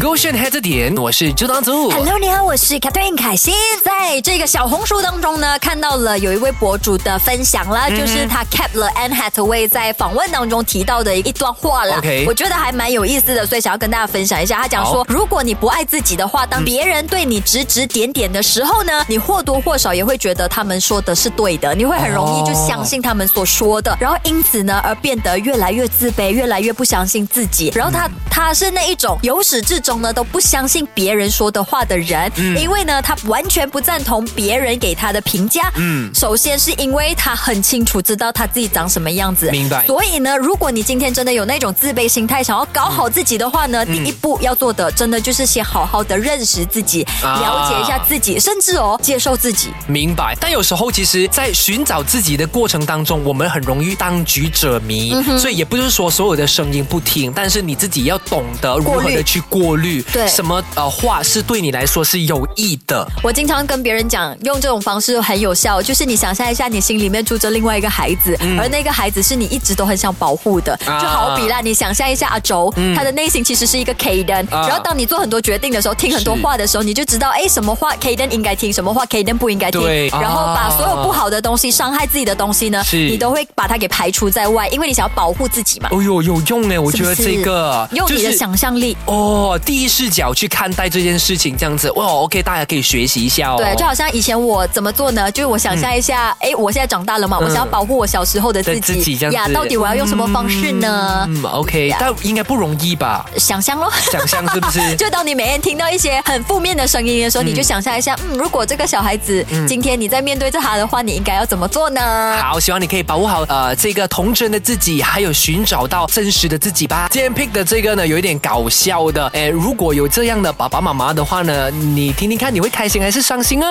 勾选黑着点，我是朱当组。Hello，你好，我是 Catherine 凯欣。在这个小红书当中呢，看到了有一位博主的分享啦，嗯就是他 cap 了 Anne Hathaway 在访问当中提到的一段话啦。OK 我觉得还蛮有意思的，所以想要跟大家分享一下。他讲说，如果你不爱自己的话，当别人对你指指点点的时候呢，你或多或少也会觉得他们说的是对的，你会很容易就相信他们所说的，然后因此呢而变得越来越自卑，越来越不相信自己。然后他他是那一种由始至终呢都不相信别人说的话的人，因为呢他完全不赞同别人给他的评价。嗯，首先是因为他很清楚知道他自己长什么样子，明白。所以呢，如果你今天真的有那种自卑心态，想要搞好自己的话呢，第一步要做的真的就是先好好的认识自己，啊。了解一下自己，甚至哦接受自己。明白，但有时候其实，在寻找自己的过程当中，我们很容易当局者迷，嗯所以也不是说所有的声音不听，但是你自己要懂得如何的去过滤，对。什么呃话是对你来说是有益的，我经常跟别人讲，用这种方式很有效，就是你想象一下，你心里面住着另外一个孩子，而那个孩子是你一直都很想保护的，啊。就好比啦，你想象一下阿周，他的内心其实是一个 Kaden，、啊。然后当你做很多决定的时候，听很多是话的时候，你就知道，哎，什么话 Kaden 应该听，什么话 Kaden 不应该听。对，然后把啊所有不好的东西、伤害自己的东西呢，是你都会把它给排除在外，因为你想要保护自己嘛。哦呦有用哎，我觉得是不是？这个用你的想象力。哦，第一视角去看待这件事情，这样子哇，OK，大家可以学习一下哦。对，就好像以前我怎么做呢？就是我想象一下，哎、我现在长大了嘛，我想要保护我小时候的自己，自己这样子呀，到底我要用什么方式呢？嗯，OK，但应该不容易吧？想象咯。想象是不是？就当你每天听到一些很负面的声音的时候，你就想象一下，嗯，如果这个小孩子、今天你在面对着他的话，你应该要怎么做呢？好，希望你可以保护好呃这个童真的自己，还有寻找到真实的自己吧。今天 pick 的这个呢，有一点搞笑的，哎，如果有这样的爸爸妈妈的话呢，你听听看，你会开心还是伤心啊？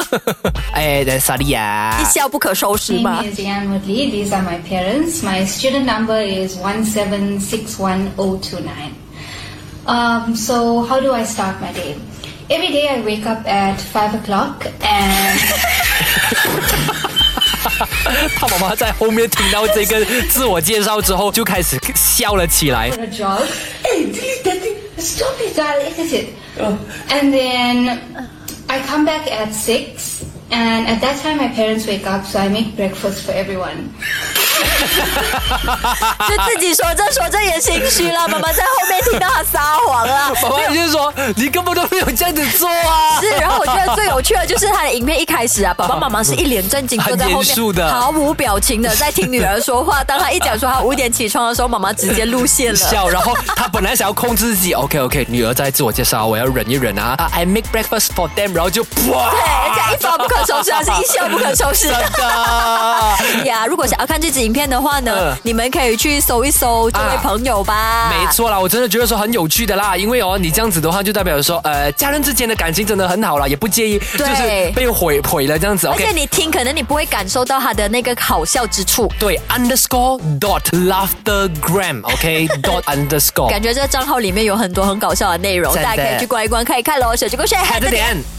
哎，萨莉亚一，笑不可收拾 name。is Jan Woodley. These are my parents. My student number is one seven six one o two nine. Um, so, how do I start my day? Every day I wake up at five o'clock and 他妈妈在后面听到这个自我介绍之后，就开始笑了起来。Stop it, darling. It is it. Oh. And then I come back at 6. And at that time, my parents wake up, so I make breakfast for everyone. 就自己说这说这也心虚了，妈妈在后面听到他撒谎了。妈妈就是说，你根本都没有这样子做啊。是，然后我觉得最有趣的就是他的影片一开始啊，爸爸妈妈是一脸正经坐在后面，的毫无表情的在听女儿说话。当他一讲说他五点起床的时候，妈妈直接露馅了。笑，然后他本来想要控制自己，OK OK，女儿在自我介绍，我要忍一忍啊啊，I make breakfast for them，然后就哇，对，人家一发不可收拾，还是一笑不可收拾。真的。呀，如果想要看这支影片的话你们可以去搜一搜这位朋友吧。没。错啦，我真的觉得说很有趣的啦，因为哦，你这样子的话，就代表说，呃，家人之间的感情真的很好啦，也不介意，就是被毁毁了这样子而且。你听，可能你不会感受到他的那个好笑之处。对，underscore dot laughtergram，OK dot underscore，感觉这个账号里面有很多很搞笑的内容，大家可以去观一观看一看喽。手机勾选，看着点。